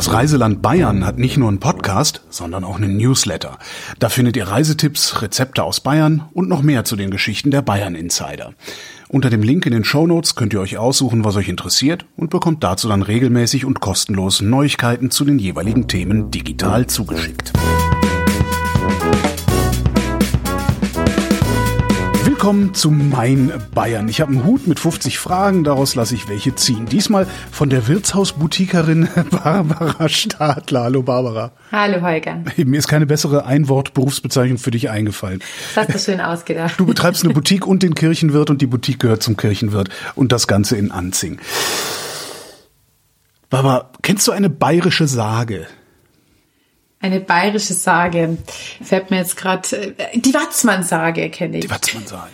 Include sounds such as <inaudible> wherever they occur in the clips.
Das Reiseland Bayern hat nicht nur einen Podcast, sondern auch einen Newsletter. Da findet ihr Reisetipps, Rezepte aus Bayern und noch mehr zu den Geschichten der Bayern Insider. Unter dem Link in den Show Notes könnt ihr euch aussuchen, was euch interessiert und bekommt dazu dann regelmäßig und kostenlos Neuigkeiten zu den jeweiligen Themen digital zugeschickt. Willkommen zu Mein Bayern. Ich habe einen Hut mit 50 Fragen, daraus lasse ich welche ziehen. Diesmal von der Wirtshausboutikerin <laughs> Barbara Stadler. Hallo Barbara. Hallo Holger. Mir ist keine bessere Einwort-Berufsbezeichnung für dich eingefallen. Das hast du schön <laughs> ausgedacht. Du betreibst eine Boutique und den Kirchenwirt und die Boutique gehört zum Kirchenwirt und das Ganze in Anzing. Barbara, kennst du eine bayerische Sage? Eine bayerische Sage. Fällt mir jetzt gerade äh, die Watzmann-Sage kenne ich. Die Watzmann-Sage.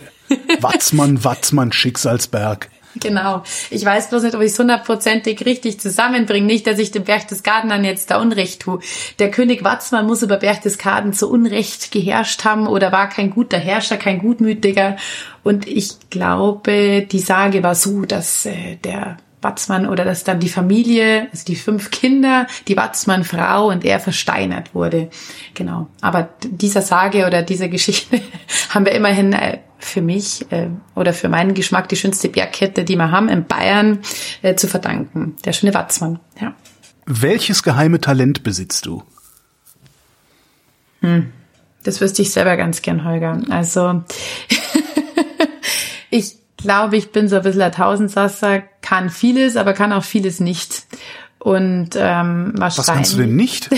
Watzmann, Watzmann, Schicksalsberg. Genau. Ich weiß bloß nicht, ob ich es hundertprozentig richtig zusammenbringe. Nicht, dass ich dem Berchtesgadenern jetzt da Unrecht tue. Der König Watzmann muss über Berchtesgaden zu Unrecht geherrscht haben oder war kein guter Herrscher, kein gutmütiger. Und ich glaube, die Sage war so, dass äh, der Watzmann oder dass dann die Familie, also die fünf Kinder, die Watzmann-Frau und er versteinert wurde. Genau. Aber dieser Sage oder dieser Geschichte <laughs> haben wir immerhin äh, für mich äh, oder für meinen Geschmack die schönste Bergkette, die wir haben in Bayern, äh, zu verdanken. Der schöne Watzmann, ja. Welches geheime Talent besitzt du? Hm. Das wüsste ich selber ganz gern, Holger. Also <laughs> ich glaube, ich bin so ein bisschen ein Tausendsasser, kann vieles, aber kann auch vieles nicht. Und ähm, wahrscheinlich. Was kannst du denn nicht?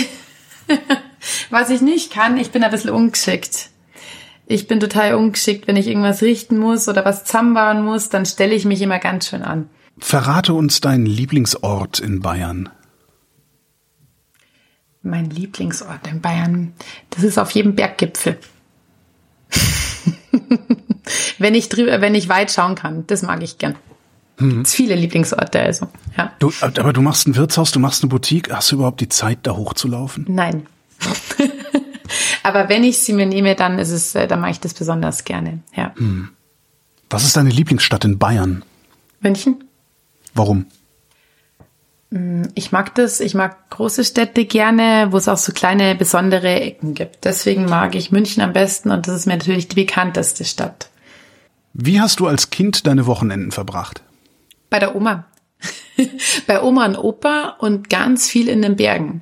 <laughs> Was ich nicht kann, ich bin ein bisschen ungeschickt. Ich bin total ungeschickt, wenn ich irgendwas richten muss oder was zusammenbauen muss, dann stelle ich mich immer ganz schön an. Verrate uns deinen Lieblingsort in Bayern. Mein Lieblingsort in Bayern, das ist auf jedem Berggipfel. <laughs> wenn ich drüber, wenn ich weit schauen kann. Das mag ich gern. Hm. Es viele Lieblingsorte, also. Ja. Du, aber du machst ein Wirtshaus, du machst eine Boutique. Hast du überhaupt die Zeit, da hochzulaufen? Nein. <laughs> aber wenn ich sie mir nehme, dann ist es, äh, dann mache ich das besonders gerne. Ja. Hm. Was ist deine Lieblingsstadt in Bayern? München. Warum? Hm, ich mag das, ich mag große Städte gerne, wo es auch so kleine besondere Ecken gibt. Deswegen mag ich München am besten und das ist mir natürlich die bekannteste Stadt. Wie hast du als Kind deine Wochenenden verbracht? Bei der Oma. <laughs> Bei Oma und Opa und ganz viel in den Bergen.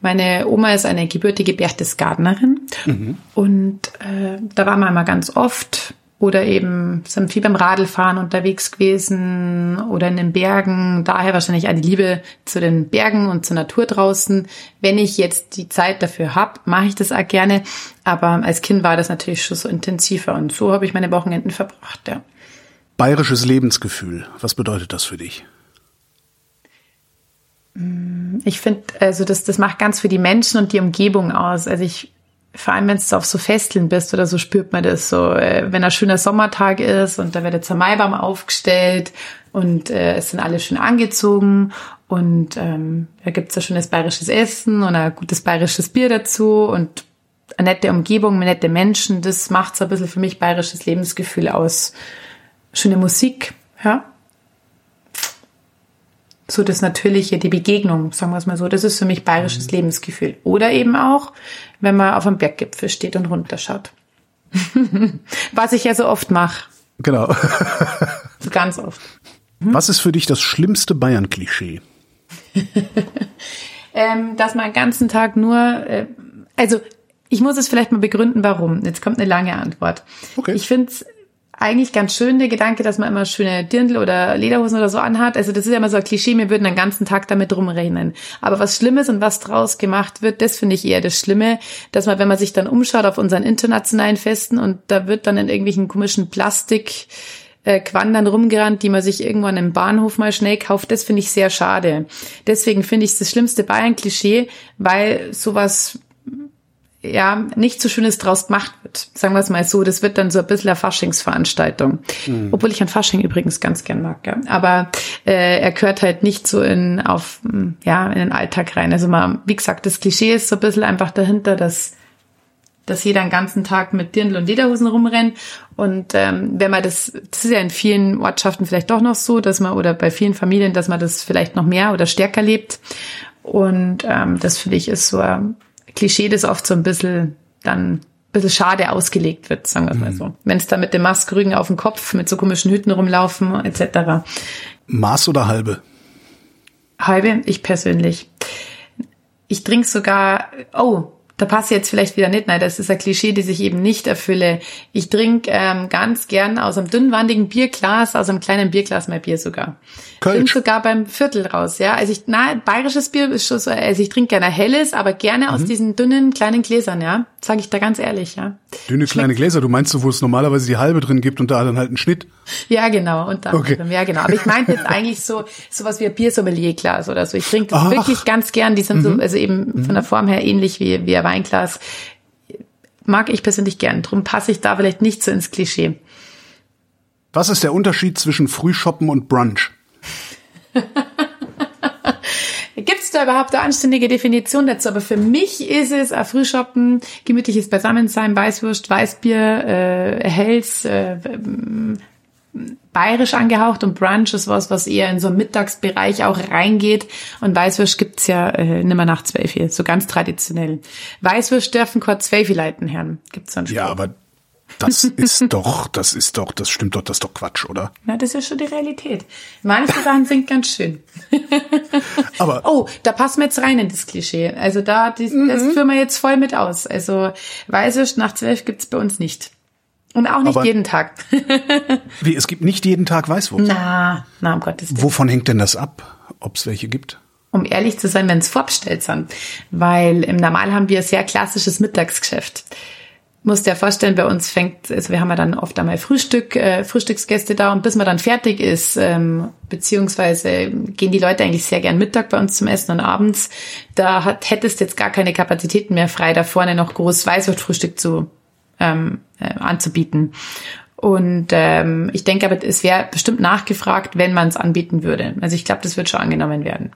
Meine Oma ist eine gebürtige Berchtesgadenerin mhm. und äh, da waren wir mal ganz oft oder eben sind viel beim Radlfahren unterwegs gewesen oder in den Bergen. Daher wahrscheinlich eine Liebe zu den Bergen und zur Natur draußen. Wenn ich jetzt die Zeit dafür habe, mache ich das auch gerne. Aber als Kind war das natürlich schon so intensiver und so habe ich meine Wochenenden verbracht, ja. Bayerisches Lebensgefühl, was bedeutet das für dich? Ich finde, also das, das macht ganz für die Menschen und die Umgebung aus. Also ich vor allem wenn du auf so Festeln bist oder so, spürt man das so, äh, wenn ein schöner Sommertag ist und da wird jetzt ein Maibaum aufgestellt und äh, es sind alle schön angezogen und ähm, da gibt's ein schönes bayerisches Essen und ein gutes bayerisches Bier dazu und eine nette Umgebung, nette Menschen, das macht so ein bisschen für mich bayerisches Lebensgefühl aus. Schöne Musik, ja, so das Natürliche, die Begegnung, sagen wir es mal so, das ist für mich bayerisches mhm. Lebensgefühl. Oder eben auch, wenn man auf einem Berggipfel steht und runterschaut. <laughs> Was ich ja so oft mache. Genau. so <laughs> ganz oft. Hm? Was ist für dich das schlimmste Bayern-Klischee? <laughs> ähm, dass man den ganzen Tag nur, äh, also ich muss es vielleicht mal begründen, warum. Jetzt kommt eine lange Antwort. Okay. Ich finde es eigentlich ganz schön der Gedanke, dass man immer schöne Dirndl oder Lederhosen oder so anhat. Also das ist ja immer so ein Klischee, wir würden den ganzen Tag damit rumrennen. Aber was Schlimmes und was draus gemacht wird, das finde ich eher das Schlimme, dass man, wenn man sich dann umschaut auf unseren internationalen Festen und da wird dann in irgendwelchen komischen Plastik äh, Quandern rumgerannt, die man sich irgendwann im Bahnhof mal schnell kauft, das finde ich sehr schade. Deswegen finde ich das schlimmste Bayern-Klischee, weil sowas ja, nicht so Schönes draus gemacht wird. Sagen wir es mal so, das wird dann so ein bisschen eine Faschingsveranstaltung. Mhm. Obwohl ich an Fasching übrigens ganz gern mag, ja. Aber äh, er gehört halt nicht so in auf ja, in den Alltag rein. Also mal, wie gesagt, das Klischee ist so ein bisschen einfach dahinter, dass dass jeder den ganzen Tag mit Dirndl und Lederhosen rumrennt. Und ähm, wenn man das, das ist ja in vielen Ortschaften vielleicht doch noch so, dass man, oder bei vielen Familien, dass man das vielleicht noch mehr oder stärker lebt. Und ähm, das finde ich ist so ein Klischee, das oft so ein bisschen dann ein bisschen schade ausgelegt wird, sagen wir mal so. Wenn es da mit dem Maskrügen auf dem Kopf, mit so komischen Hüten rumlaufen, etc. Maß oder halbe? Halbe, ich persönlich. Ich trinke sogar, oh, da passt jetzt vielleicht wieder nicht. Nein, das ist ein Klischee, die sich eben nicht erfülle. Ich trinke ähm, ganz gern aus einem dünnwandigen Bierglas, aus einem kleinen Bierglas mein Bier sogar. Kölsch. Trinke sogar beim Viertel raus, ja. Also ich, na, bayerisches Bier ist schon so, also ich trinke gerne helles, aber gerne mhm. aus diesen dünnen kleinen Gläsern, ja. Sage ich da ganz ehrlich, ja. Dünne Schmeckt. kleine Gläser, du meinst so, wo es normalerweise die halbe drin gibt und da dann halt einen Schnitt? Ja, genau. Und dann, okay. ja, genau. Aber ich meinte jetzt <laughs> eigentlich so, sowas wie ein Biersommelier-Glas oder so. Ich trinke das Ach. wirklich ganz gern. Die sind mhm. so, also eben mhm. von der Form her ähnlich wie, wie ein Weinglas. Mag ich persönlich gern. Drum passe ich da vielleicht nicht so ins Klischee. Was ist der Unterschied zwischen Frühshoppen und Brunch? <laughs> Da überhaupt eine anständige Definition dazu? Aber für mich ist es ein Frühshoppen, gemütliches Beisammensein, Weißwurst, Weißbier, äh, Hells, äh, bayerisch angehaucht und Brunch ist was, was eher in so einen Mittagsbereich auch reingeht. Und Weißwürst gibt's ja äh, nimmer nach zwölf hier, so ganz traditionell. Weißwürst dürfen kurz zwölf leiten, Herrn. Gibt's dann Ja, aber das ist doch, das ist doch, das stimmt doch, das ist doch Quatsch, oder? Na, das ist schon die Realität. Manche Sachen sind ganz schön. <laughs> Aber oh, da passen wir jetzt rein in das Klischee. Also da, das, mhm. das führen wir jetzt voll mit aus. Also Weißwürst nach zwölf gibt's bei uns nicht. Und auch nicht Aber jeden Tag. <laughs> wie, es gibt nicht jeden Tag Weißwurst? Na, na, um Gottes Willen. Wovon hängt denn das ab, ob es welche gibt? Um ehrlich zu sein, wenn es vorbestellt sind. Weil im Normal haben wir ein sehr klassisches Mittagsgeschäft musst dir vorstellen, bei uns fängt, also wir haben ja dann oft einmal Frühstück, äh, Frühstücksgäste da und bis man dann fertig ist, ähm, beziehungsweise gehen die Leute eigentlich sehr gern Mittag bei uns zum Essen und abends, da hat, hättest jetzt gar keine Kapazitäten mehr frei, da vorne noch groß Weißwurstfrühstück zu ähm, äh, anzubieten. Und ähm, ich denke aber, es wäre bestimmt nachgefragt, wenn man es anbieten würde. Also ich glaube, das wird schon angenommen werden.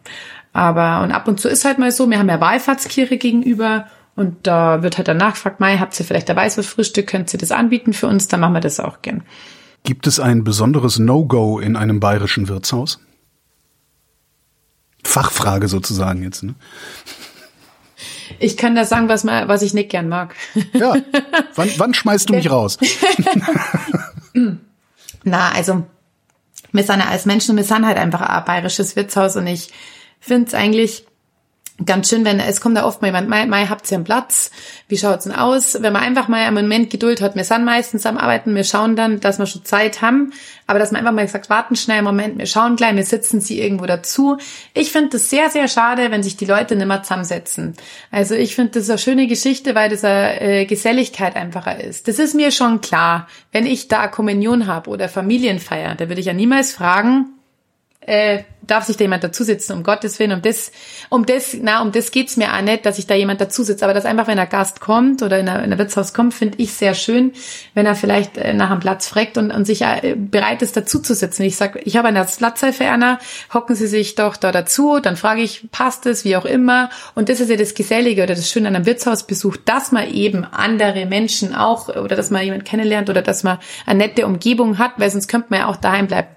Aber und ab und zu ist halt mal so, wir haben ja Wallfahrtskirche gegenüber und da wird halt dann nachgefragt, Mai, habt ihr vielleicht dabei so Frühstück, könnt ihr das anbieten für uns? Dann machen wir das auch gern. Gibt es ein besonderes No-Go in einem bayerischen Wirtshaus? Fachfrage sozusagen jetzt, ne? Ich kann da sagen, was, mal, was ich nicht gern mag. Ja. <laughs> Wann, wann schmeißt du mich raus? <laughs> Na, also, wir sind ja als Menschen, wir sind halt einfach ein bayerisches Wirtshaus und ich finde es eigentlich ganz schön, wenn es kommt da oft mal jemand, Mai, Mai habt ihr einen Platz? Wie schaut's denn aus? Wenn man einfach mal einen Moment Geduld hat, wir sind meistens am Arbeiten, wir schauen dann, dass wir schon Zeit haben, aber dass man einfach mal sagt, warten schnell einen Moment, wir schauen gleich, wir sitzen sie irgendwo dazu. Ich finde das sehr, sehr schade, wenn sich die Leute nicht mehr zusammensetzen. Also ich finde das eine schöne Geschichte, weil das eine äh, Geselligkeit einfacher ist. Das ist mir schon klar. Wenn ich da Kommunion habe oder Familienfeier, da würde ich ja niemals fragen, äh, darf sich da jemand dazusitzen, um Gottes Willen, um das, um das, na, um das geht's mir auch nicht, dass sich da jemand dazusitzt, aber dass einfach, wenn ein Gast kommt oder in ein Wirtshaus kommt, finde ich sehr schön, wenn er vielleicht äh, nach einem Platz fragt und, und sich äh, bereit ist, dazuzusitzen. Ich sag, ich habe eine Platzhilfe, Anna, hocken Sie sich doch da dazu, dann frage ich, passt es, wie auch immer, und das ist ja das Gesellige oder das Schöne an einem Wirtshausbesuch, dass man eben andere Menschen auch, oder dass man jemanden kennenlernt oder dass man eine nette Umgebung hat, weil sonst könnte man ja auch daheim bleiben.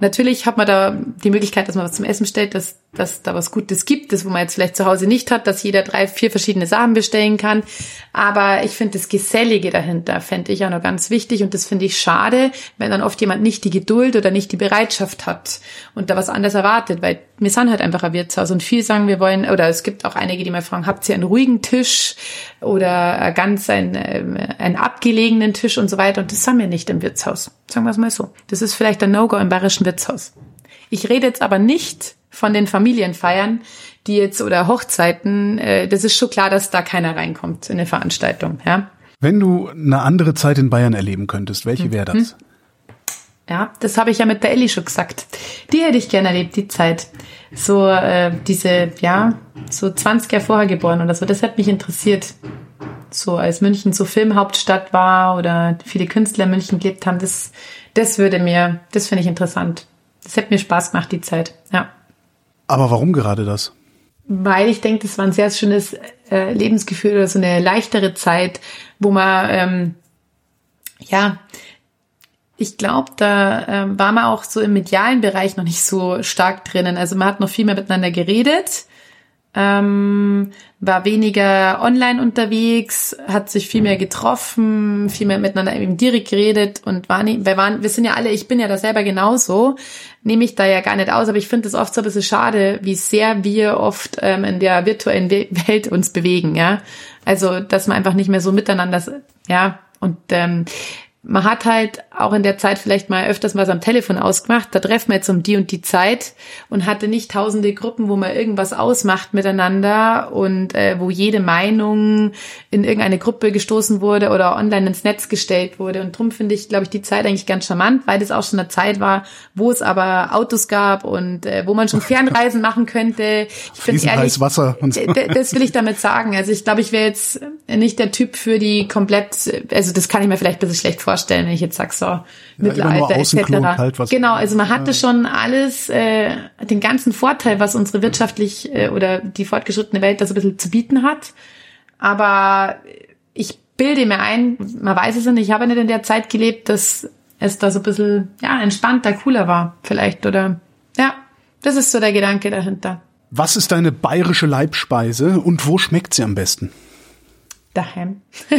Natürlich hat man da die Möglichkeit, dass man was zum Essen bestellt, dass, dass da was Gutes gibt, das wo man jetzt vielleicht zu Hause nicht hat, dass jeder drei, vier verschiedene Sachen bestellen kann. Aber ich finde das Gesellige dahinter, fände ich auch noch ganz wichtig und das finde ich schade, wenn dann oft jemand nicht die Geduld oder nicht die Bereitschaft hat und da was anderes erwartet, weil wir sind halt einfach ein Wirtshaus und viel sagen, wir wollen, oder es gibt auch einige, die mal fragen, habt ihr einen ruhigen Tisch oder ganz einen, äh, einen abgelegenen Tisch und so weiter und das haben wir nicht im Wirtshaus. Sagen wir es mal so. Das ist vielleicht ein No-Go im bayerischen Wirtshaus. Ich rede jetzt aber nicht von den Familienfeiern, die jetzt oder Hochzeiten, äh, das ist schon klar, dass da keiner reinkommt in eine Veranstaltung, ja. Wenn du eine andere Zeit in Bayern erleben könntest, welche wäre das? Ja, das habe ich ja mit der Elli schon gesagt. Die hätte ich gerne erlebt, die Zeit. So äh, diese, ja, so 20 Jahre vorher geboren oder so. Das hat mich interessiert. So als München so Filmhauptstadt war oder viele Künstler in München gelebt haben, das, das würde mir, das finde ich interessant. Das hätte mir Spaß gemacht, die Zeit. Ja. Aber warum gerade das? Weil ich denke, das war ein sehr schönes äh, Lebensgefühl oder so eine leichtere Zeit, wo man ähm, ja ich glaube, da ähm, war man auch so im medialen Bereich noch nicht so stark drinnen. Also man hat noch viel mehr miteinander geredet. Ähm, war weniger online unterwegs, hat sich viel mehr getroffen, viel mehr miteinander eben direkt geredet und war nicht, wir waren, wir sind ja alle, ich bin ja da selber genauso, nehme ich da ja gar nicht aus, aber ich finde es oft so ein bisschen schade, wie sehr wir oft ähm, in der virtuellen Welt uns bewegen, ja. Also, dass man einfach nicht mehr so miteinander, ja, und ähm, man hat halt auch in der Zeit vielleicht mal öfters was am Telefon ausgemacht. Da treffen wir jetzt um die und die Zeit und hatte nicht tausende Gruppen, wo man irgendwas ausmacht miteinander und äh, wo jede Meinung in irgendeine Gruppe gestoßen wurde oder online ins Netz gestellt wurde. Und drum finde ich, glaube ich, die Zeit eigentlich ganz charmant, weil das auch schon eine Zeit war, wo es aber Autos gab und äh, wo man schon <laughs> Fernreisen machen könnte. Ich finde ehrlich, Wasser das will ich damit sagen. Also ich glaube, ich wäre jetzt nicht der Typ für die komplett, also das kann ich mir vielleicht ein bisschen schlecht vorstellen, wenn ich jetzt sag so ja, Mittelalter etc. Genau, also man hatte schon alles, äh, den ganzen Vorteil, was unsere wirtschaftlich äh, oder die fortgeschrittene Welt da so ein bisschen zu bieten hat. Aber ich bilde mir ein, man weiß es nicht, ich habe nicht in der Zeit gelebt, dass es da so ein bisschen ja, entspannter, cooler war vielleicht. Oder ja, das ist so der Gedanke dahinter. Was ist deine bayerische Leibspeise und wo schmeckt sie am besten? Daheim. <laughs>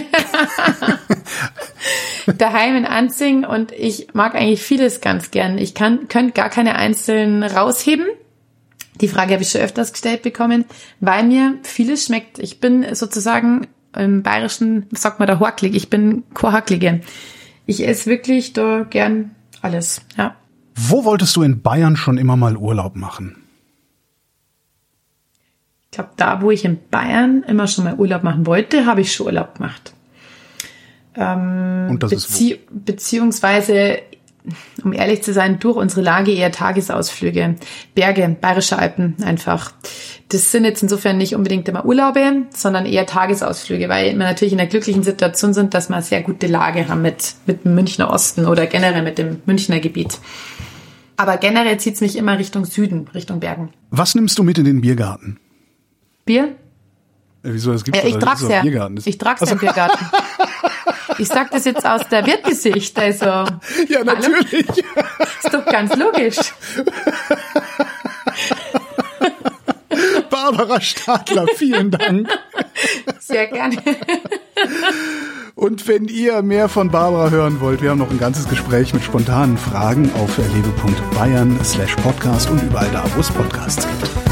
Daheim in Anzing und ich mag eigentlich vieles ganz gern. Ich kann, könnte gar keine einzelnen rausheben. Die Frage habe ich schon öfters gestellt bekommen, weil mir vieles schmeckt. Ich bin sozusagen im bayerischen, sagt man da, Horklig. Ich bin Chorhacklige. Ich esse wirklich da gern alles, ja. Wo wolltest du in Bayern schon immer mal Urlaub machen? Ich glaube, da, wo ich in Bayern immer schon mal Urlaub machen wollte, habe ich schon Urlaub gemacht. Ähm, Und das bezie ist wo? Beziehungsweise, um ehrlich zu sein, durch unsere Lage eher Tagesausflüge. Berge, Bayerische Alpen einfach. Das sind jetzt insofern nicht unbedingt immer Urlaube, sondern eher Tagesausflüge, weil wir natürlich in der glücklichen Situation sind, dass wir eine sehr gute Lage haben mit, mit dem Münchner Osten oder generell mit dem Münchner Gebiet. Aber generell zieht's mich immer Richtung Süden, Richtung Bergen. Was nimmst du mit in den Biergarten? Bier? Ja, wieso, das gibt's ja, ich trag's ja. Ich trag's also. im Biergarten. <laughs> Ich sag das jetzt aus der Wirtgesicht, also. Ja, natürlich. Hallo? Ist doch ganz logisch. Barbara Stadler, vielen Dank. Sehr gerne. Und wenn ihr mehr von Barbara hören wollt, wir haben noch ein ganzes Gespräch mit spontanen Fragen auf erlebe.bayern slash podcast und überall da, wo es Podcasts gibt.